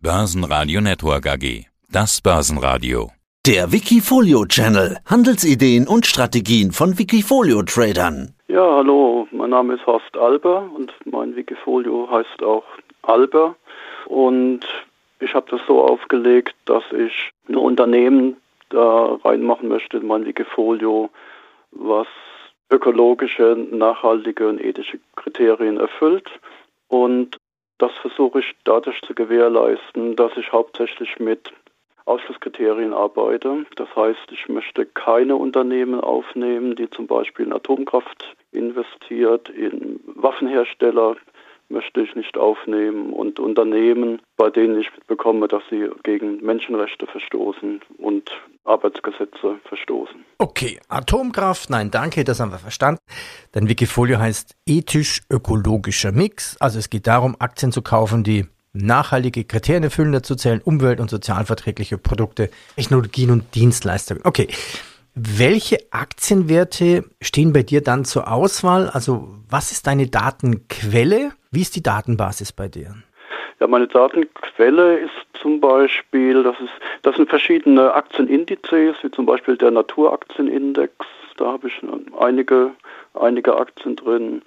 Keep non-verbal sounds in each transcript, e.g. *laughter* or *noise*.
Börsenradio Network AG. Das Börsenradio. Der Wikifolio Channel. Handelsideen und Strategien von Wikifolio Tradern. Ja, hallo, mein Name ist Horst Alber und mein Wikifolio heißt auch Alber. Und ich habe das so aufgelegt, dass ich ein Unternehmen da reinmachen möchte in mein Wikifolio, was ökologische, nachhaltige und ethische Kriterien erfüllt. Und das versuche ich dadurch zu gewährleisten, dass ich hauptsächlich mit Ausschlusskriterien arbeite. Das heißt, ich möchte keine Unternehmen aufnehmen, die zum Beispiel in Atomkraft investiert, in Waffenhersteller möchte ich nicht aufnehmen und Unternehmen, bei denen ich mitbekomme, dass sie gegen Menschenrechte verstoßen und Arbeitsgesetze verstoßen. Okay, Atomkraft, nein, danke, das haben wir verstanden. Dein Wikifolio heißt ethisch-ökologischer Mix. Also es geht darum, Aktien zu kaufen, die nachhaltige Kriterien erfüllen. Dazu zählen umwelt- und sozialverträgliche Produkte, Technologien und Dienstleistungen. Okay. Welche Aktienwerte stehen bei dir dann zur Auswahl? Also was ist deine Datenquelle? Wie ist die Datenbasis bei dir? Ja, meine Datenquelle ist zum Beispiel, das, ist, das sind verschiedene Aktienindizes, wie zum Beispiel der Naturaktienindex, da habe ich einige, einige Aktien drin.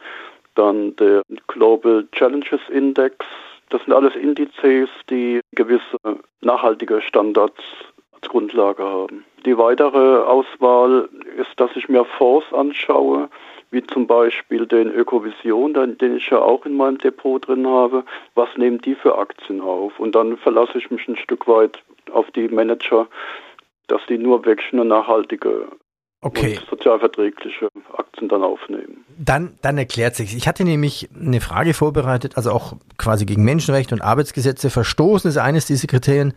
Dann der Global Challenges Index, das sind alles Indizes, die gewisse nachhaltige Standards als Grundlage haben. Die weitere Auswahl ist, dass ich mir Fonds anschaue, wie zum Beispiel den Ökovision, den ich ja auch in meinem Depot drin habe. Was nehmen die für Aktien auf? Und dann verlasse ich mich ein Stück weit auf die Manager, dass die nur wirklich eine nachhaltige okay. und sozialverträgliche Aktien dann aufnehmen. Dann, dann erklärt sich. Ich hatte nämlich eine Frage vorbereitet, also auch quasi gegen Menschenrechte und Arbeitsgesetze verstoßen ist eines dieser Kriterien.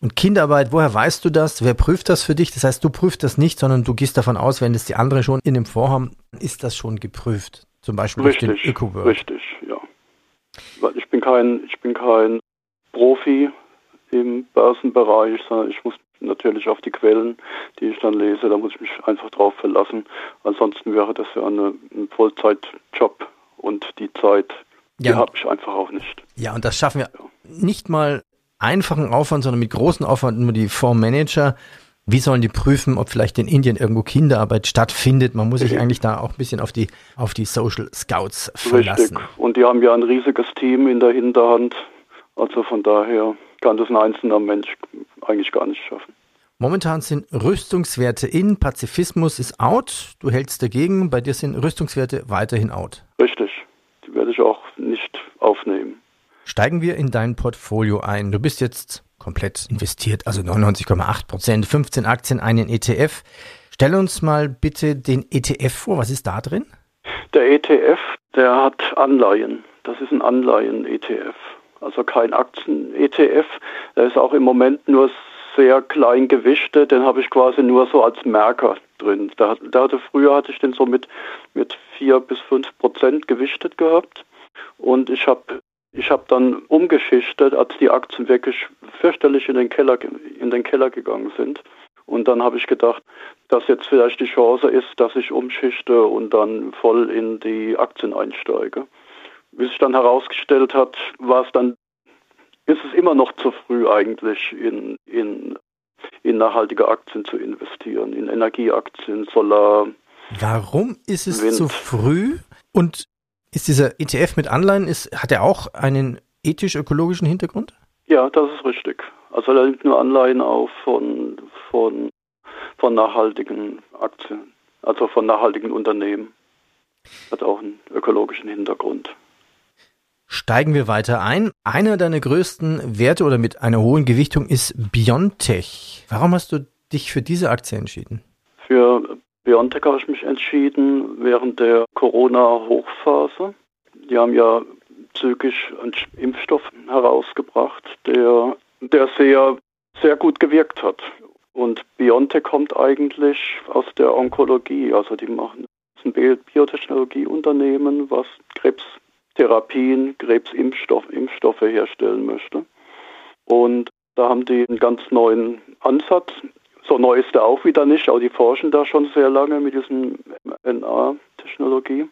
Und Kinderarbeit, woher weißt du das? Wer prüft das für dich? Das heißt, du prüfst das nicht, sondern du gehst davon aus, wenn das die anderen schon in dem Vorhaben, ist das schon geprüft. Zum Beispiel richtig, durch den öko Richtig, ja. Weil ich bin kein, ich bin kein Profi im Börsenbereich, sondern ich muss natürlich auf die Quellen, die ich dann lese, da muss ich mich einfach drauf verlassen. Ansonsten wäre das ja eine, ein Vollzeitjob und die Zeit, die ja. habe ich einfach auch nicht. Ja, und das schaffen wir ja. nicht mal einfachen Aufwand, sondern mit großen Aufwand nur die Fondsmanager. Wie sollen die prüfen, ob vielleicht in Indien irgendwo Kinderarbeit stattfindet? Man muss sich mhm. eigentlich da auch ein bisschen auf die, auf die Social Scouts verlassen. Richtig. Und die haben ja ein riesiges Team in der Hinterhand. Also von daher kann das ein einzelner Mensch eigentlich gar nicht schaffen. Momentan sind Rüstungswerte in, Pazifismus ist out. Du hältst dagegen, bei dir sind Rüstungswerte weiterhin out. Richtig. Die werde ich auch nicht aufnehmen. Steigen wir in dein Portfolio ein. Du bist jetzt komplett investiert, also 99,8 Prozent, 15 Aktien, einen ETF. Stell uns mal bitte den ETF vor. Was ist da drin? Der ETF, der hat Anleihen. Das ist ein Anleihen-ETF. Also kein Aktien-ETF. Der ist auch im Moment nur sehr klein gewichtet. Den habe ich quasi nur so als Merker drin. Da, da hatte, früher hatte ich den so mit, mit 4 bis 5 Prozent gewichtet gehabt. Und ich habe ich habe dann umgeschichtet, als die Aktien wirklich fürchterlich in den Keller, in den Keller gegangen sind. Und dann habe ich gedacht, dass jetzt vielleicht die Chance ist, dass ich umschichte und dann voll in die Aktien einsteige. Wie sich dann herausgestellt hat, war es dann, ist es immer noch zu früh eigentlich in, in, in nachhaltige Aktien zu investieren, in Energieaktien, Solar. Warum ist es Wind. zu früh? Und ist dieser ETF mit Anleihen, ist, hat er auch einen ethisch-ökologischen Hintergrund? Ja, das ist richtig. Also er nimmt nur Anleihen auf von, von, von nachhaltigen Aktien, also von nachhaltigen Unternehmen. Hat auch einen ökologischen Hintergrund. Steigen wir weiter ein. Einer deiner größten Werte oder mit einer hohen Gewichtung ist Biontech. Warum hast du dich für diese Aktie entschieden? BioNTech habe ich mich entschieden während der Corona-Hochphase. Die haben ja zügig einen Impfstoff herausgebracht, der, der sehr, sehr gut gewirkt hat. Und BioNTech kommt eigentlich aus der Onkologie. Also die machen ein Biotechnologieunternehmen, was Krebstherapien, Krebsimpfstoffe Impfstoffe herstellen möchte. Und da haben die einen ganz neuen Ansatz so neu ist er auch wieder nicht, aber die forschen da schon sehr lange mit diesem mRNA-Technologie.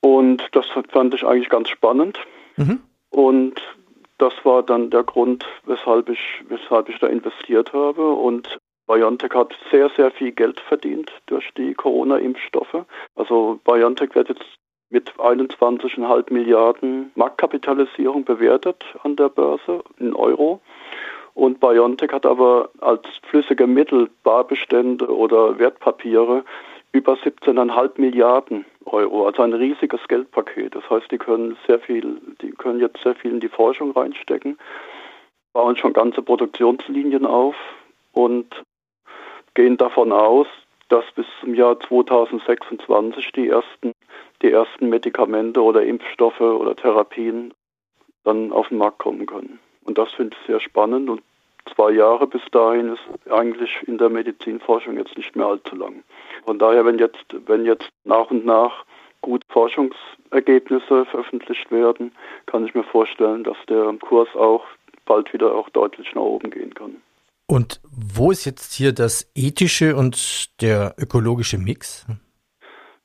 Und das fand ich eigentlich ganz spannend. Mhm. Und das war dann der Grund, weshalb ich, weshalb ich da investiert habe. Und BioNTech hat sehr, sehr viel Geld verdient durch die Corona-Impfstoffe. Also BioNTech wird jetzt mit 21,5 Milliarden Marktkapitalisierung bewertet an der Börse in Euro. Und BioNTech hat aber als flüssige Mittel, Barbestände oder Wertpapiere über 17,5 Milliarden Euro, also ein riesiges Geldpaket. Das heißt, die können sehr viel, die können jetzt sehr viel in die Forschung reinstecken, bauen schon ganze Produktionslinien auf und gehen davon aus, dass bis zum Jahr 2026 die ersten, die ersten Medikamente oder Impfstoffe oder Therapien dann auf den Markt kommen können. Und das finde ich sehr spannend und zwei Jahre bis dahin ist eigentlich in der Medizinforschung jetzt nicht mehr allzu lang. Von daher, wenn jetzt, wenn jetzt nach und nach gut Forschungsergebnisse veröffentlicht werden, kann ich mir vorstellen, dass der Kurs auch bald wieder auch deutlich nach oben gehen kann. Und wo ist jetzt hier das ethische und der ökologische Mix?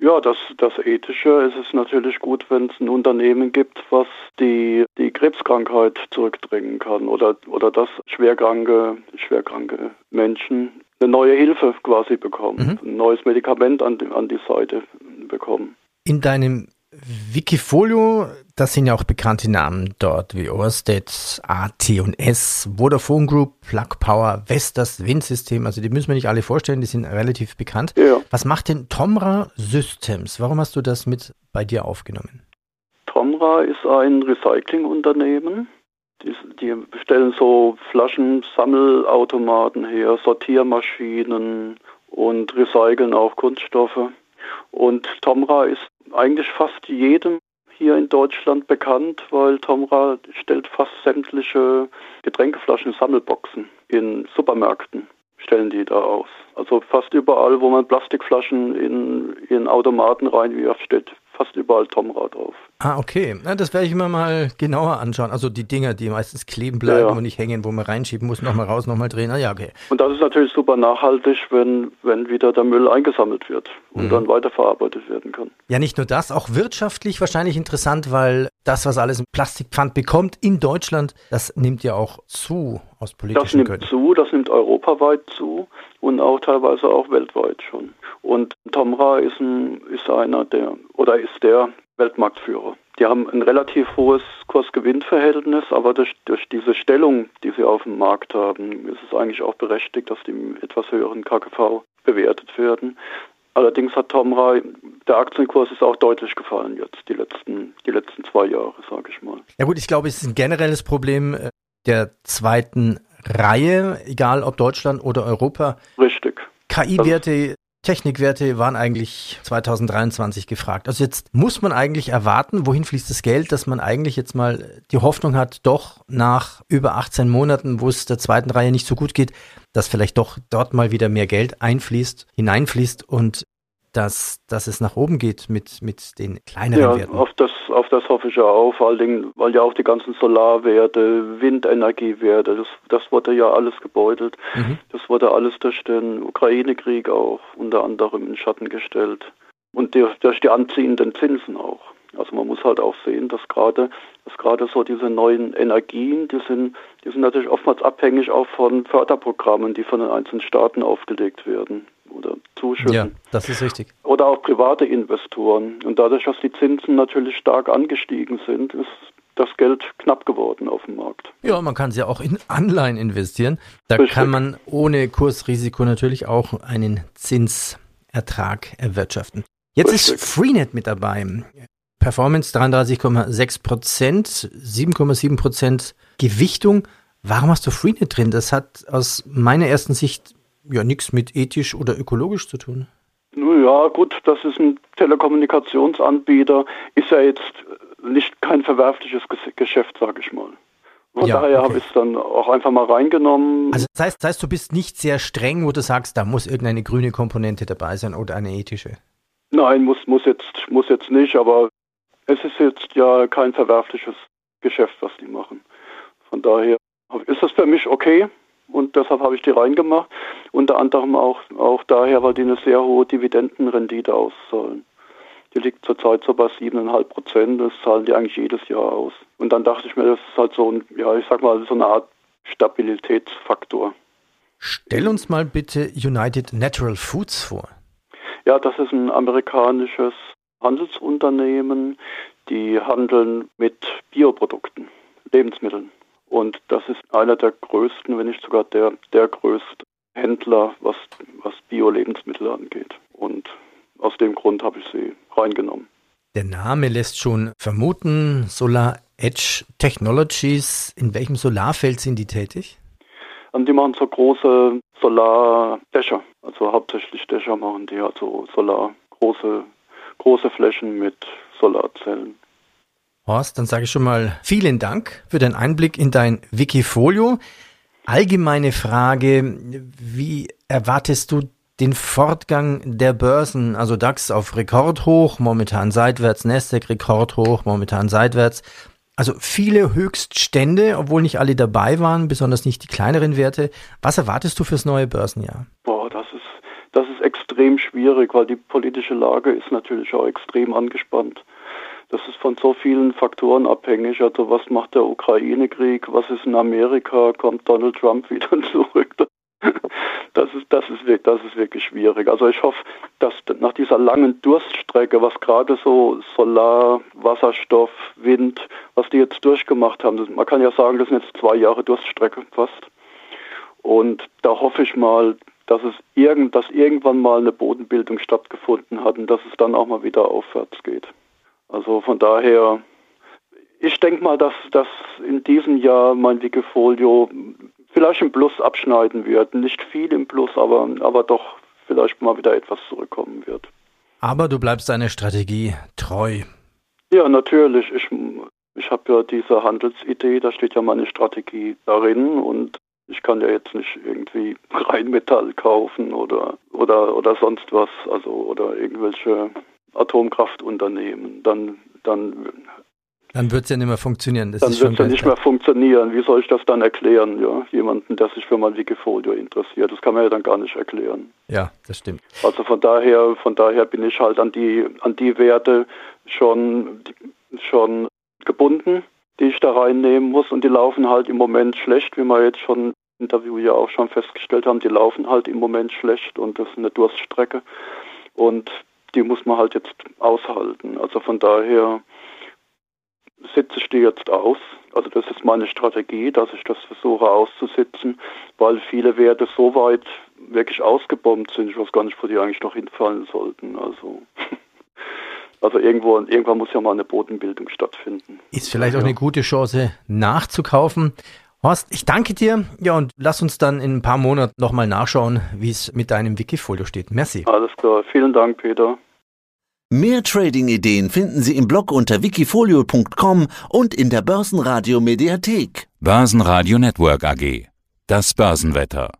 Ja, das, das Ethische ist es natürlich gut, wenn es ein Unternehmen gibt, was die, die Krebskrankheit zurückdrängen kann oder, oder dass schwerkranke, schwerkranke Menschen eine neue Hilfe quasi bekommen, mhm. ein neues Medikament an die, an die Seite bekommen. In deinem Wikifolio, das sind ja auch bekannte Namen dort wie Orsted, AT&S, Vodafone Group, Plug Power, Vestas, Windsystem. Also die müssen wir nicht alle vorstellen, die sind relativ bekannt. Ja. Was macht denn Tomra Systems? Warum hast du das mit bei dir aufgenommen? Tomra ist ein Recyclingunternehmen. Die, die stellen so Flaschensammelautomaten her, Sortiermaschinen und recyceln auch Kunststoffe. Und Tomra ist eigentlich fast jedem hier in Deutschland bekannt, weil Tomra stellt fast sämtliche Getränkeflaschen Sammelboxen in Supermärkten stellen die da aus. Also fast überall, wo man Plastikflaschen in, in Automaten reinwirft, steht fast überall Tomra drauf. Ah, okay. Na, das werde ich mir mal genauer anschauen. Also die Dinger, die meistens kleben bleiben ja. und nicht hängen, wo man reinschieben muss, nochmal raus, nochmal drehen. Ah, ja, okay. Und das ist natürlich super nachhaltig, wenn, wenn wieder der Müll eingesammelt wird und mhm. dann weiterverarbeitet werden kann. Ja, nicht nur das, auch wirtschaftlich wahrscheinlich interessant, weil das, was alles im Plastikpfand bekommt in Deutschland, das nimmt ja auch zu aus politischen Das nimmt Gründen. zu, das nimmt europaweit zu und auch teilweise auch weltweit schon. Und Tomra ist, ein, ist einer der oder ist der Weltmarktführer. Die haben ein relativ hohes Kursgewinnverhältnis, aber durch, durch diese Stellung, die sie auf dem Markt haben, ist es eigentlich auch berechtigt, dass die im etwas höheren KGV bewertet werden. Allerdings hat Tomra, der Aktienkurs ist auch deutlich gefallen jetzt, die letzten, die letzten zwei Jahre, sage ich mal. Ja gut, ich glaube, es ist ein generelles Problem äh, der zweiten Reihe, egal ob Deutschland oder Europa. Richtig. KI-Werte Technikwerte waren eigentlich 2023 gefragt. Also jetzt muss man eigentlich erwarten, wohin fließt das Geld, dass man eigentlich jetzt mal die Hoffnung hat, doch nach über 18 Monaten, wo es der zweiten Reihe nicht so gut geht, dass vielleicht doch dort mal wieder mehr Geld einfließt, hineinfließt und dass, dass es nach oben geht mit, mit den kleineren ja, Werten. Auf das, auf das hoffe ich ja auch, vor allen Dingen, weil ja auch die ganzen Solarwerte, Windenergiewerte, das, das wurde ja alles gebeutelt. Mhm. Das wurde alles durch den Ukraine-Krieg auch unter anderem in Schatten gestellt. Und durch, durch die anziehenden Zinsen auch. Also man muss halt auch sehen, dass gerade dass gerade so diese neuen Energien, die sind, die sind natürlich oftmals abhängig auch von Förderprogrammen, die von den einzelnen Staaten aufgelegt werden zuschütten. Ja, das ist richtig. Oder auch private Investoren. Und dadurch, dass die Zinsen natürlich stark angestiegen sind, ist das Geld knapp geworden auf dem Markt. Ja, man kann es ja auch in Anleihen investieren. Da Richtig. kann man ohne Kursrisiko natürlich auch einen Zinsertrag erwirtschaften. Jetzt Richtig. ist Freenet mit dabei. Performance 33,6 Prozent, 7,7 Prozent Gewichtung. Warum hast du Freenet drin? Das hat aus meiner ersten Sicht ja nichts mit ethisch oder ökologisch zu tun. Ja, gut, das ist ein Telekommunikationsanbieter, ist ja jetzt nicht kein verwerfliches Geschäft, sage ich mal. Von ja, daher okay. habe ich es dann auch einfach mal reingenommen. Also das heißt, das heißt, du bist nicht sehr streng, wo du sagst, da muss irgendeine grüne Komponente dabei sein oder eine ethische. Nein, muss, muss, jetzt, muss jetzt nicht, aber es ist jetzt ja kein verwerfliches Geschäft, was die machen. Von daher ist das für mich okay und deshalb habe ich die reingemacht. Unter anderem auch, auch daher, weil die eine sehr hohe Dividendenrendite auszahlen. Die liegt zurzeit so bei 7,5 Prozent. Das zahlen die eigentlich jedes Jahr aus. Und dann dachte ich mir, das ist halt so ein, ja, ich sag mal, so eine Art Stabilitätsfaktor. Stell uns mal bitte United Natural Foods vor. Ja, das ist ein amerikanisches Handelsunternehmen, die handeln mit Bioprodukten, Lebensmitteln. Und das ist einer der größten, wenn nicht sogar der, der größte Händler, was, was Bio-Lebensmittel angeht. Und aus dem Grund habe ich sie reingenommen. Der Name lässt schon vermuten, Solar Edge Technologies. In welchem Solarfeld sind die tätig? Und die machen so große Solardächer. Also hauptsächlich Dächer machen die, also Solar, große, große Flächen mit Solarzellen. Horst, dann sage ich schon mal vielen Dank für den Einblick in dein Wikifolio. Allgemeine Frage, wie erwartest du den Fortgang der Börsen, also DAX auf Rekordhoch, momentan seitwärts, Nasdaq Rekordhoch, momentan seitwärts. Also viele Höchststände, obwohl nicht alle dabei waren, besonders nicht die kleineren Werte. Was erwartest du fürs neue Börsenjahr? Boah, das ist, das ist extrem schwierig, weil die politische Lage ist natürlich auch extrem angespannt. Das ist von so vielen Faktoren abhängig. Also was macht der Ukraine-Krieg? Was ist in Amerika? Kommt Donald Trump wieder *laughs* zurück? Das ist, das ist, das ist wirklich schwierig. Also ich hoffe, dass nach dieser langen Durststrecke, was gerade so Solar, Wasserstoff, Wind, was die jetzt durchgemacht haben, man kann ja sagen, das sind jetzt zwei Jahre Durststrecke fast. Und da hoffe ich mal, dass es irgend, dass irgendwann mal eine Bodenbildung stattgefunden hat und dass es dann auch mal wieder aufwärts geht. Also von daher, ich denke mal, dass, dass in diesem Jahr mein Wikifolio vielleicht im Plus abschneiden wird. Nicht viel im Plus, aber, aber doch vielleicht mal wieder etwas zurückkommen wird. Aber du bleibst deiner Strategie treu. Ja, natürlich. Ich, ich habe ja diese Handelsidee, da steht ja meine Strategie darin und ich kann ja jetzt nicht irgendwie *laughs* Rheinmetall kaufen oder, oder, oder sonst was, also oder irgendwelche Atomkraftunternehmen. Dann, dann dann wird es ja nicht mehr funktionieren. Das dann wird es ja nicht mehr funktionieren. Wie soll ich das dann erklären, ja? Jemanden, der sich für mein Wikifolio interessiert. Das kann man ja dann gar nicht erklären. Ja, das stimmt. Also von daher, von daher bin ich halt an die, an die Werte schon, schon gebunden, die ich da reinnehmen muss. Und die laufen halt im Moment schlecht, wie wir jetzt schon im Interview ja auch schon festgestellt haben. Die laufen halt im Moment schlecht und das ist eine Durststrecke. Und die muss man halt jetzt aushalten. Also von daher sitze ich die jetzt aus. Also das ist meine Strategie, dass ich das versuche auszusitzen, weil viele Werte so weit wirklich ausgebombt sind, ich weiß gar nicht, wo die eigentlich noch hinfallen sollten. Also, *laughs* also irgendwo, irgendwann muss ja mal eine Bodenbildung stattfinden. Ist vielleicht ja. auch eine gute Chance nachzukaufen. Horst, ich danke dir. Ja, und lass uns dann in ein paar Monaten nochmal nachschauen, wie es mit deinem Wikifolio steht. Merci. Alles klar. Vielen Dank, Peter. Mehr Trading-Ideen finden Sie im Blog unter wikifolio.com und in der Börsenradio Mediathek. Börsenradio Network AG. Das Börsenwetter.